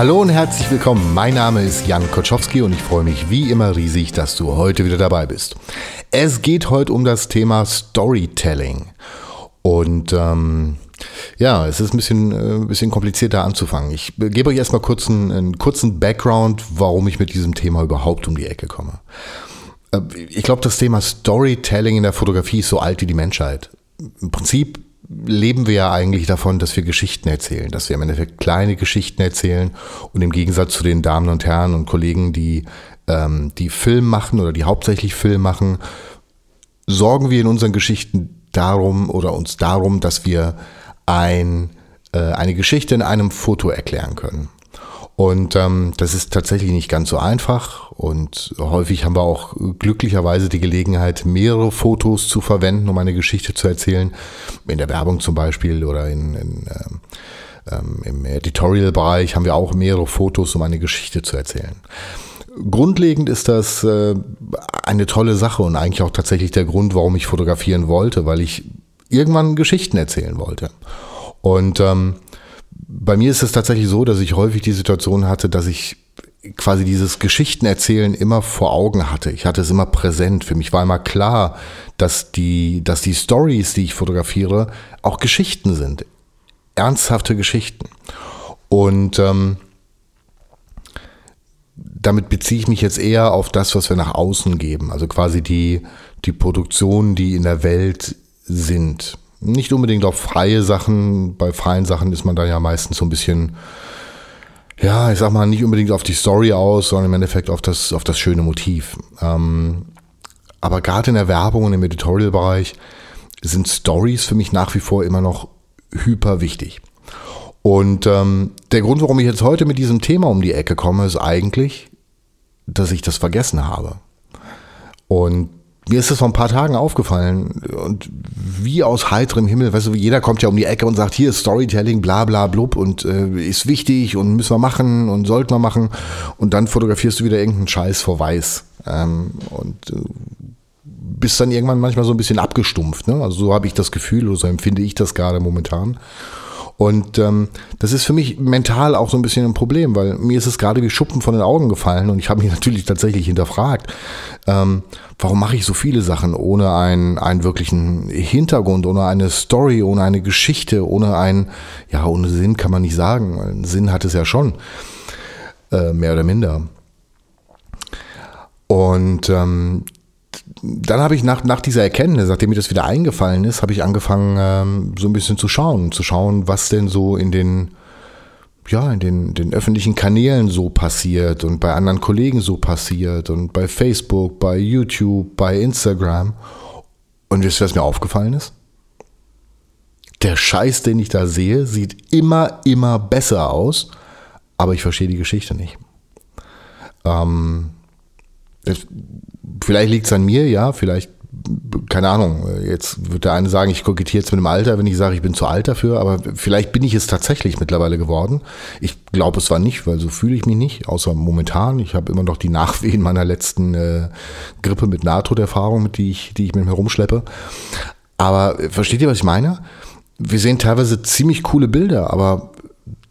Hallo und herzlich willkommen. Mein Name ist Jan Koczowski und ich freue mich wie immer riesig, dass du heute wieder dabei bist. Es geht heute um das Thema Storytelling. Und ähm, ja, es ist ein bisschen, äh, ein bisschen komplizierter anzufangen. Ich gebe euch erstmal kurz einen, einen kurzen Background, warum ich mit diesem Thema überhaupt um die Ecke komme. Äh, ich glaube, das Thema Storytelling in der Fotografie ist so alt wie die Menschheit. Im Prinzip leben wir ja eigentlich davon, dass wir Geschichten erzählen, dass wir im Endeffekt kleine Geschichten erzählen und im Gegensatz zu den Damen und Herren und Kollegen, die, ähm, die Film machen oder die hauptsächlich Film machen, sorgen wir in unseren Geschichten darum oder uns darum, dass wir ein, äh, eine Geschichte in einem Foto erklären können. Und ähm, das ist tatsächlich nicht ganz so einfach. Und häufig haben wir auch glücklicherweise die Gelegenheit, mehrere Fotos zu verwenden, um eine Geschichte zu erzählen. In der Werbung zum Beispiel oder in, in ähm, ähm im Editorial-Bereich haben wir auch mehrere Fotos, um eine Geschichte zu erzählen. Grundlegend ist das äh, eine tolle Sache und eigentlich auch tatsächlich der Grund, warum ich fotografieren wollte, weil ich irgendwann Geschichten erzählen wollte. Und ähm, bei mir ist es tatsächlich so, dass ich häufig die Situation hatte, dass ich quasi dieses Geschichtenerzählen immer vor Augen hatte. Ich hatte es immer präsent. Für mich war immer klar, dass die, dass die Stories, die ich fotografiere, auch Geschichten sind. Ernsthafte Geschichten. Und ähm, damit beziehe ich mich jetzt eher auf das, was wir nach außen geben. Also quasi die, die Produktionen, die in der Welt sind. Nicht unbedingt auf freie Sachen. Bei freien Sachen ist man da ja meistens so ein bisschen, ja, ich sag mal, nicht unbedingt auf die Story aus, sondern im Endeffekt auf das, auf das schöne Motiv. Ähm, aber gerade in der Werbung und im Editorial-Bereich sind Stories für mich nach wie vor immer noch hyper wichtig. Und ähm, der Grund, warum ich jetzt heute mit diesem Thema um die Ecke komme, ist eigentlich, dass ich das vergessen habe. Und mir ist das vor ein paar Tagen aufgefallen und wie aus heiterem Himmel, weißt du, jeder kommt ja um die Ecke und sagt, hier ist Storytelling, bla bla blub und äh, ist wichtig und müssen wir machen und sollten wir machen und dann fotografierst du wieder irgendeinen Scheiß vor Weiß ähm, und äh, bist dann irgendwann manchmal so ein bisschen abgestumpft. Ne? Also so habe ich das Gefühl oder so empfinde ich das gerade momentan. Und ähm, das ist für mich mental auch so ein bisschen ein Problem, weil mir ist es gerade wie Schuppen von den Augen gefallen und ich habe mich natürlich tatsächlich hinterfragt, ähm, warum mache ich so viele Sachen ohne einen, einen wirklichen Hintergrund, ohne eine Story, ohne eine Geschichte, ohne ein, ja, ohne Sinn kann man nicht sagen, Sinn hat es ja schon, äh, mehr oder minder. Und ähm, dann habe ich nach, nach dieser Erkenntnis, nachdem mir das wieder eingefallen ist, habe ich angefangen, ähm, so ein bisschen zu schauen, zu schauen, was denn so in den, ja, in den, den öffentlichen Kanälen so passiert und bei anderen Kollegen so passiert und bei Facebook, bei YouTube, bei Instagram. Und wisst ihr, was mir aufgefallen ist? Der Scheiß, den ich da sehe, sieht immer, immer besser aus, aber ich verstehe die Geschichte nicht. Ähm, vielleicht liegt es an mir, ja, vielleicht, keine Ahnung, jetzt wird der eine sagen, ich kokettiere jetzt mit dem Alter, wenn ich sage, ich bin zu alt dafür, aber vielleicht bin ich es tatsächlich mittlerweile geworden. Ich glaube es war nicht, weil so fühle ich mich nicht, außer momentan. Ich habe immer noch die Nachwehen meiner letzten äh, Grippe mit Nahtoderfahrung, die ich, die ich mit mir rumschleppe. Aber versteht ihr, was ich meine? Wir sehen teilweise ziemlich coole Bilder, aber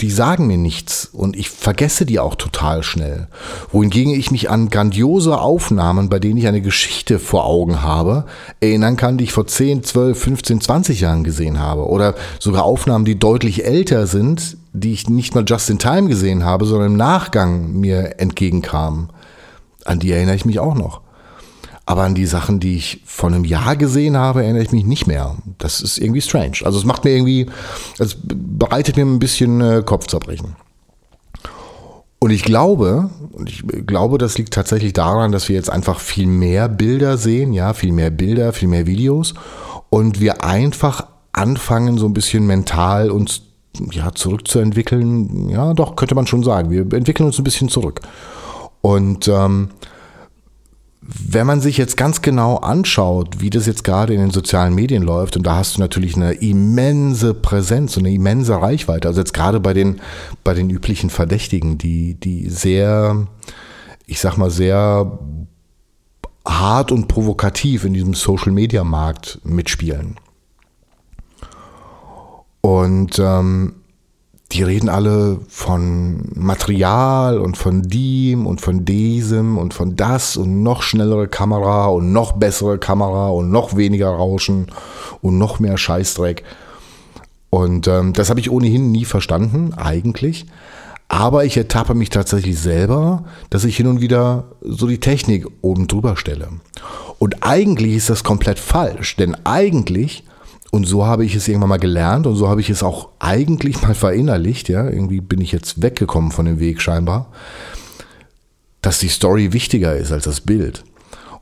die sagen mir nichts und ich vergesse die auch total schnell. Wohingegen ich mich an grandiose Aufnahmen, bei denen ich eine Geschichte vor Augen habe, erinnern kann, die ich vor 10, 12, 15, 20 Jahren gesehen habe. Oder sogar Aufnahmen, die deutlich älter sind, die ich nicht mal just in time gesehen habe, sondern im Nachgang mir entgegenkamen. An die erinnere ich mich auch noch. Aber an die Sachen, die ich vor einem Jahr gesehen habe, erinnere ich mich nicht mehr. Das ist irgendwie strange. Also es macht mir irgendwie, es bereitet mir ein bisschen äh, Kopfzerbrechen. Und ich glaube, und ich glaube, das liegt tatsächlich daran, dass wir jetzt einfach viel mehr Bilder sehen, ja, viel mehr Bilder, viel mehr Videos und wir einfach anfangen, so ein bisschen mental uns ja, zurückzuentwickeln. Ja, doch, könnte man schon sagen. Wir entwickeln uns ein bisschen zurück. Und ähm, wenn man sich jetzt ganz genau anschaut, wie das jetzt gerade in den sozialen Medien läuft, und da hast du natürlich eine immense Präsenz und eine immense Reichweite, also jetzt gerade bei den, bei den üblichen Verdächtigen, die, die sehr, ich sag mal, sehr hart und provokativ in diesem Social Media Markt mitspielen. Und ähm, die reden alle von Material und von dem und von diesem und von das und noch schnellere Kamera und noch bessere Kamera und noch weniger Rauschen und noch mehr Scheißdreck. Und ähm, das habe ich ohnehin nie verstanden, eigentlich. Aber ich ertappe mich tatsächlich selber, dass ich hin und wieder so die Technik oben drüber stelle. Und eigentlich ist das komplett falsch, denn eigentlich und so habe ich es irgendwann mal gelernt und so habe ich es auch eigentlich mal verinnerlicht, ja, irgendwie bin ich jetzt weggekommen von dem Weg scheinbar, dass die Story wichtiger ist als das Bild.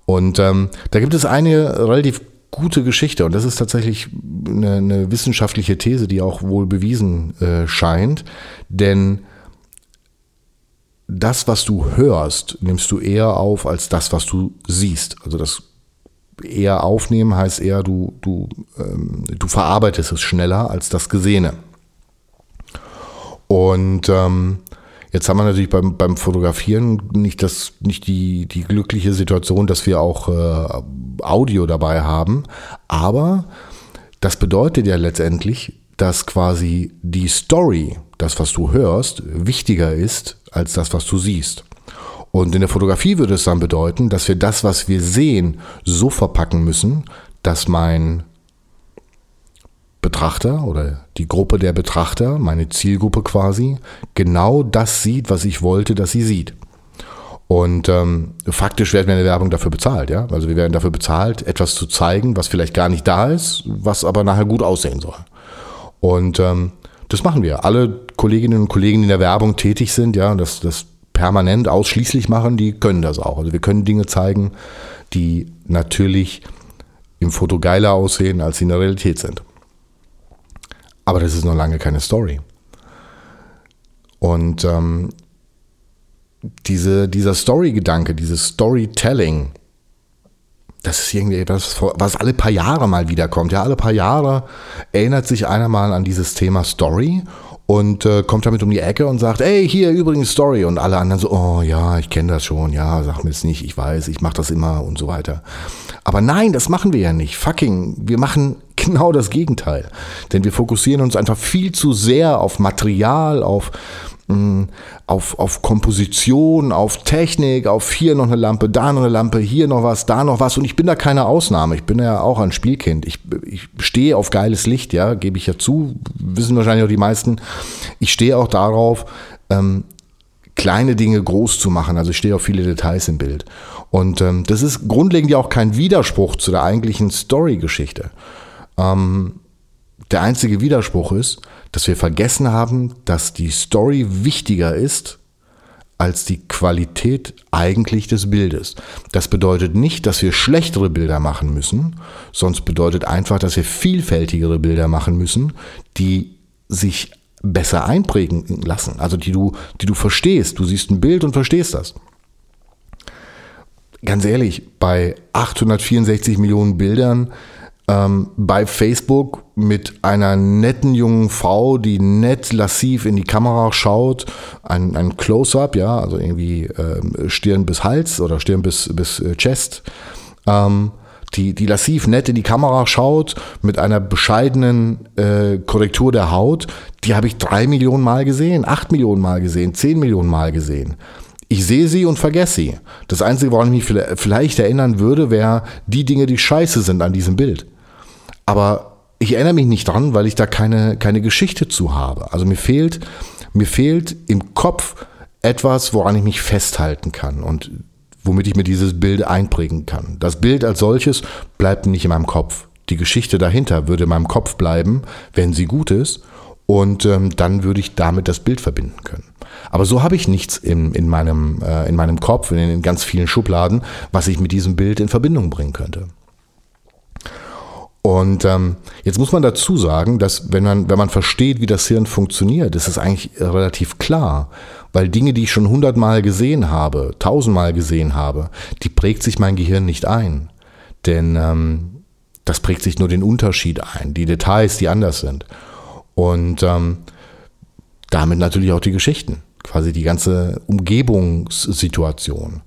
Und ähm, da gibt es eine relativ gute Geschichte und das ist tatsächlich eine, eine wissenschaftliche These, die auch wohl bewiesen äh, scheint, denn das, was du hörst, nimmst du eher auf als das, was du siehst. Also das eher aufnehmen heißt eher, du, du, ähm, du verarbeitest es schneller als das Gesehene. Und ähm, jetzt haben wir natürlich beim, beim Fotografieren nicht, das, nicht die, die glückliche Situation, dass wir auch äh, Audio dabei haben. Aber das bedeutet ja letztendlich, dass quasi die Story, das, was du hörst, wichtiger ist als das, was du siehst. Und in der Fotografie würde es dann bedeuten, dass wir das, was wir sehen, so verpacken müssen, dass mein Betrachter oder die Gruppe der Betrachter, meine Zielgruppe quasi, genau das sieht, was ich wollte, dass sie sieht. Und ähm, faktisch werden wir in der Werbung dafür bezahlt, ja. Also wir werden dafür bezahlt, etwas zu zeigen, was vielleicht gar nicht da ist, was aber nachher gut aussehen soll. Und ähm, das machen wir. Alle Kolleginnen und Kollegen, die in der Werbung tätig sind, ja, das, das permanent ausschließlich machen, die können das auch. Also wir können Dinge zeigen, die natürlich im Foto geiler aussehen, als sie in der Realität sind. Aber das ist noch lange keine Story. Und ähm, diese, dieser Story-Gedanke, dieses Storytelling, das ist irgendwie etwas, was alle paar Jahre mal wiederkommt. Ja, alle paar Jahre erinnert sich einer mal an dieses Thema Story und äh, kommt damit um die Ecke und sagt, ey, hier übrigens Story. Und alle anderen so, oh ja, ich kenne das schon, ja, sag mir das nicht, ich weiß, ich mache das immer und so weiter. Aber nein, das machen wir ja nicht. Fucking, wir machen genau das Gegenteil. Denn wir fokussieren uns einfach viel zu sehr auf Material, auf auf, auf Komposition, auf Technik, auf hier noch eine Lampe, da noch eine Lampe, hier noch was, da noch was. Und ich bin da keine Ausnahme. Ich bin ja auch ein Spielkind. Ich, ich stehe auf geiles Licht, ja, gebe ich ja zu. Wissen wahrscheinlich auch die meisten. Ich stehe auch darauf, ähm, kleine Dinge groß zu machen. Also ich stehe auf viele Details im Bild. Und ähm, das ist grundlegend ja auch kein Widerspruch zu der eigentlichen Story-Geschichte. Ähm, der einzige Widerspruch ist, dass wir vergessen haben, dass die Story wichtiger ist als die Qualität eigentlich des Bildes. Das bedeutet nicht, dass wir schlechtere Bilder machen müssen, sonst bedeutet einfach, dass wir vielfältigere Bilder machen müssen, die sich besser einprägen lassen, also die du, die du verstehst. Du siehst ein Bild und verstehst das. Ganz ehrlich, bei 864 Millionen Bildern ähm, bei Facebook mit einer netten jungen Frau, die nett lassiv in die Kamera schaut, ein, ein Close-up, ja, also irgendwie äh, Stirn bis Hals oder Stirn bis, bis äh, Chest, ähm, die, die lassiv nett in die Kamera schaut mit einer bescheidenen äh, Korrektur der Haut, die habe ich drei Millionen Mal gesehen, acht Millionen Mal gesehen, zehn Millionen Mal gesehen. Ich sehe sie und vergesse sie. Das Einzige, woran ich mich vielleicht erinnern würde, wäre die Dinge, die scheiße sind an diesem Bild. Aber ich erinnere mich nicht dran, weil ich da keine, keine Geschichte zu habe. Also mir fehlt, mir fehlt im Kopf etwas, woran ich mich festhalten kann und womit ich mir dieses Bild einprägen kann. Das Bild als solches bleibt nicht in meinem Kopf. Die Geschichte dahinter würde in meinem Kopf bleiben, wenn sie gut ist. Und ähm, dann würde ich damit das Bild verbinden können. Aber so habe ich nichts in, in, meinem, äh, in meinem Kopf, in, in ganz vielen Schubladen, was ich mit diesem Bild in Verbindung bringen könnte. Und ähm, jetzt muss man dazu sagen, dass wenn man, wenn man versteht, wie das Hirn funktioniert, ist es eigentlich relativ klar. Weil Dinge, die ich schon hundertmal gesehen habe, tausendmal gesehen habe, die prägt sich mein Gehirn nicht ein. Denn ähm, das prägt sich nur den Unterschied ein, die Details, die anders sind. Und ähm, damit natürlich auch die Geschichten. Quasi die ganze Umgebungssituation.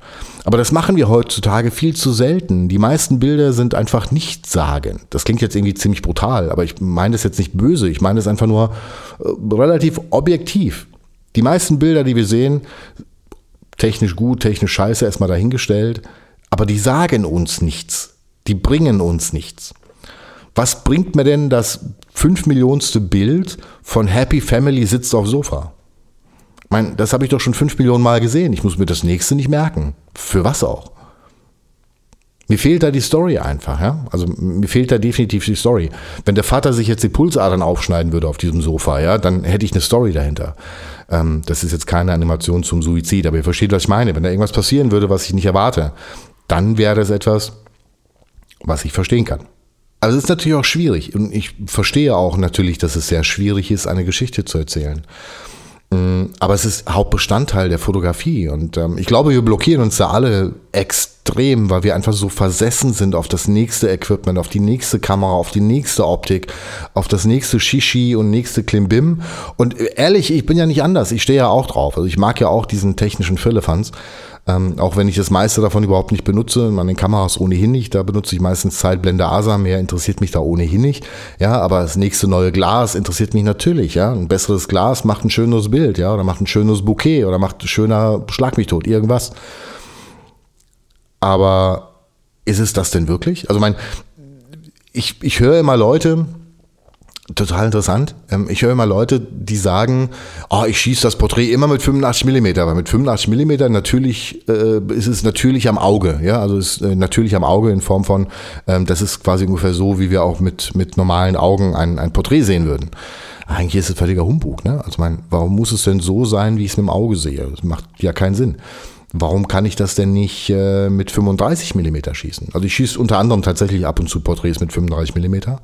Aber das machen wir heutzutage viel zu selten. Die meisten Bilder sind einfach nicht sagen. Das klingt jetzt irgendwie ziemlich brutal, aber ich meine das jetzt nicht böse. Ich meine es einfach nur äh, relativ objektiv. Die meisten Bilder, die wir sehen, technisch gut, technisch scheiße, erstmal dahingestellt, aber die sagen uns nichts. Die bringen uns nichts. Was bringt mir denn das fünf Millionste Bild von Happy Family sitzt auf Sofa? Ich meine, das habe ich doch schon fünf Millionen Mal gesehen. Ich muss mir das nächste nicht merken. Für was auch? Mir fehlt da die Story einfach, ja. Also mir fehlt da definitiv die Story. Wenn der Vater sich jetzt die Pulsadern aufschneiden würde auf diesem Sofa, ja, dann hätte ich eine Story dahinter. Ähm, das ist jetzt keine Animation zum Suizid, aber ihr versteht, was ich meine. Wenn da irgendwas passieren würde, was ich nicht erwarte, dann wäre das etwas, was ich verstehen kann. Aber es ist natürlich auch schwierig und ich verstehe auch natürlich, dass es sehr schwierig ist, eine Geschichte zu erzählen. Mm, aber es ist Hauptbestandteil der Fotografie und ähm, ich glaube, wir blockieren uns da alle extrem, weil wir einfach so versessen sind auf das nächste Equipment, auf die nächste Kamera, auf die nächste Optik, auf das nächste Shishi und nächste Klimbim. Und ehrlich, ich bin ja nicht anders. Ich stehe ja auch drauf. Also ich mag ja auch diesen technischen Firlefanz. Ähm, auch wenn ich das meiste davon überhaupt nicht benutze, den Kameras ohnehin nicht, da benutze ich meistens Zeitblende ASA, mehr interessiert mich da ohnehin nicht. Ja, aber das nächste neue Glas interessiert mich natürlich, ja. Ein besseres Glas macht ein schöneres Bild, ja, oder macht ein schönes Bouquet oder macht schöner Schlag mich tot, irgendwas. Aber ist es das denn wirklich? Also mein, ich, ich höre immer Leute, total interessant. Ähm, ich höre immer Leute, die sagen, oh, ich schieße das Porträt immer mit 85 Millimeter, weil mit 85 Millimeter natürlich äh, ist es natürlich am Auge, ja, also ist äh, natürlich am Auge in Form von, ähm, das ist quasi ungefähr so, wie wir auch mit mit normalen Augen ein, ein Porträt sehen würden. Eigentlich ist es völliger Humbug, ne? Also mein, warum muss es denn so sein, wie ich es mit dem Auge sehe? Das macht ja keinen Sinn. Warum kann ich das denn nicht äh, mit 35 Millimeter schießen? Also ich schieße unter anderem tatsächlich ab und zu Porträts mit 35 Millimeter.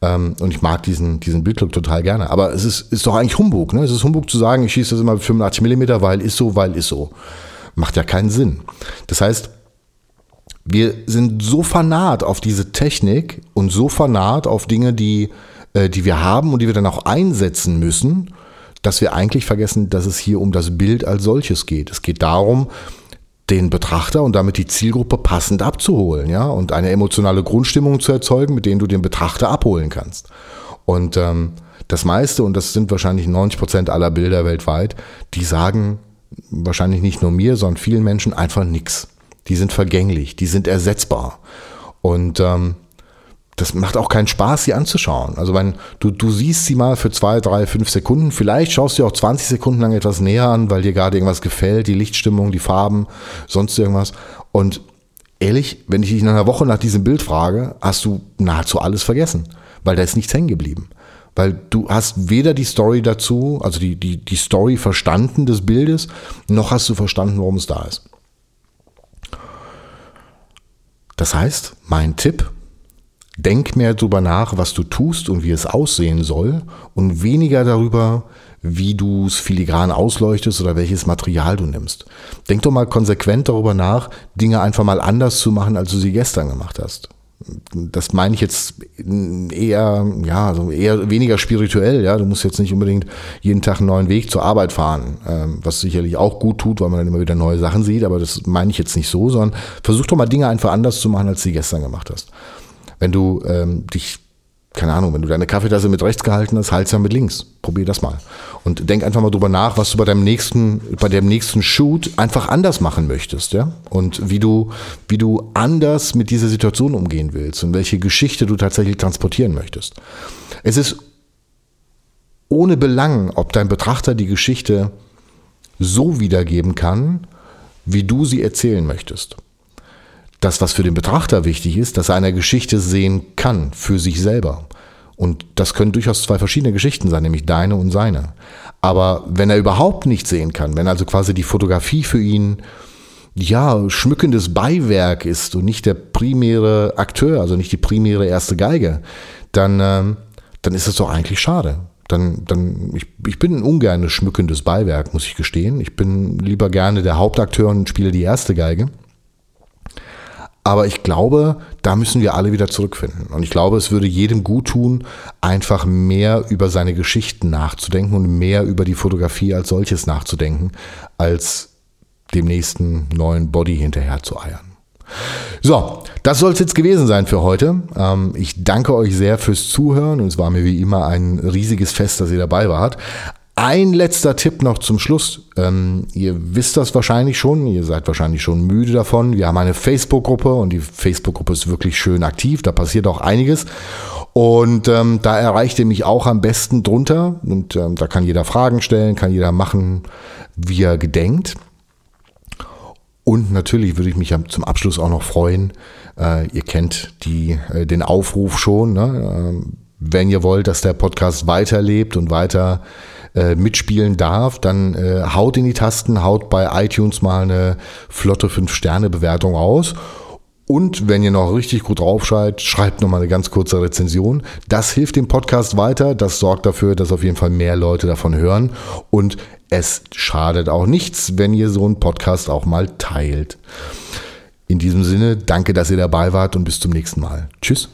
Ähm, und ich mag diesen, diesen Bildlook total gerne. Aber es ist, ist doch eigentlich Humbug. Ne? Es ist Humbug zu sagen, ich schieße das immer mit 85 Millimeter, weil ist so, weil ist so. Macht ja keinen Sinn. Das heißt, wir sind so vernarrt auf diese Technik und so vernarrt auf Dinge, die, äh, die wir haben und die wir dann auch einsetzen müssen, dass wir eigentlich vergessen, dass es hier um das Bild als solches geht. Es geht darum, den Betrachter und damit die Zielgruppe passend abzuholen, ja, und eine emotionale Grundstimmung zu erzeugen, mit denen du den Betrachter abholen kannst. Und ähm, das meiste, und das sind wahrscheinlich 90 Prozent aller Bilder weltweit, die sagen wahrscheinlich nicht nur mir, sondern vielen Menschen einfach nichts. Die sind vergänglich, die sind ersetzbar. Und ähm, das macht auch keinen Spaß, sie anzuschauen. Also wenn du, du siehst sie mal für zwei, drei, fünf Sekunden, vielleicht schaust du auch 20 Sekunden lang etwas näher an, weil dir gerade irgendwas gefällt, die Lichtstimmung, die Farben, sonst irgendwas. Und ehrlich, wenn ich dich in einer Woche nach diesem Bild frage, hast du nahezu alles vergessen, weil da ist nichts hängen geblieben. Weil du hast weder die Story dazu, also die, die, die Story verstanden des Bildes, noch hast du verstanden, warum es da ist. Das heißt, mein Tipp, Denk mehr darüber nach, was du tust und wie es aussehen soll und weniger darüber, wie du es filigran ausleuchtest oder welches Material du nimmst. Denk doch mal konsequent darüber nach, Dinge einfach mal anders zu machen, als du sie gestern gemacht hast. Das meine ich jetzt eher, ja, also eher weniger spirituell, ja. Du musst jetzt nicht unbedingt jeden Tag einen neuen Weg zur Arbeit fahren, ähm, was sicherlich auch gut tut, weil man dann immer wieder neue Sachen sieht, aber das meine ich jetzt nicht so, sondern versuch doch mal Dinge einfach anders zu machen, als du sie gestern gemacht hast. Wenn du ähm, dich, keine Ahnung, wenn du deine Kaffeetasse mit rechts gehalten hast, halt's ja mit links. Probier das mal. Und denk einfach mal drüber nach, was du bei deinem nächsten, bei dem nächsten Shoot einfach anders machen möchtest, ja? Und wie du, wie du anders mit dieser Situation umgehen willst und welche Geschichte du tatsächlich transportieren möchtest. Es ist ohne Belang, ob dein Betrachter die Geschichte so wiedergeben kann, wie du sie erzählen möchtest das, was für den Betrachter wichtig ist, dass er eine Geschichte sehen kann für sich selber. Und das können durchaus zwei verschiedene Geschichten sein, nämlich deine und seine. Aber wenn er überhaupt nicht sehen kann, wenn also quasi die Fotografie für ihn ja schmückendes Beiwerk ist und nicht der primäre Akteur, also nicht die primäre erste Geige, dann, äh, dann ist es doch eigentlich schade. Dann, dann, ich, ich bin ungern schmückendes Beiwerk, muss ich gestehen. Ich bin lieber gerne der Hauptakteur und spiele die erste Geige. Aber ich glaube, da müssen wir alle wieder zurückfinden. Und ich glaube, es würde jedem gut tun, einfach mehr über seine Geschichten nachzudenken und mehr über die Fotografie als solches nachzudenken, als dem nächsten neuen Body hinterher zu eiern. So, das soll es jetzt gewesen sein für heute. Ähm, ich danke euch sehr fürs Zuhören und es war mir wie immer ein riesiges Fest, dass ihr dabei wart. Ein letzter Tipp noch zum Schluss. Ähm, ihr wisst das wahrscheinlich schon, ihr seid wahrscheinlich schon müde davon. Wir haben eine Facebook-Gruppe und die Facebook-Gruppe ist wirklich schön aktiv, da passiert auch einiges. Und ähm, da erreicht ihr mich auch am besten drunter. Und ähm, da kann jeder Fragen stellen, kann jeder machen, wie er gedenkt. Und natürlich würde ich mich zum Abschluss auch noch freuen. Äh, ihr kennt die, äh, den Aufruf schon. Ne? Äh, wenn ihr wollt, dass der Podcast weiterlebt und weiter äh, mitspielen darf, dann äh, haut in die Tasten, haut bei iTunes mal eine flotte 5-Sterne-Bewertung aus. Und wenn ihr noch richtig gut drauf seid, schreibt noch mal eine ganz kurze Rezension. Das hilft dem Podcast weiter. Das sorgt dafür, dass auf jeden Fall mehr Leute davon hören. Und es schadet auch nichts, wenn ihr so einen Podcast auch mal teilt. In diesem Sinne, danke, dass ihr dabei wart und bis zum nächsten Mal. Tschüss.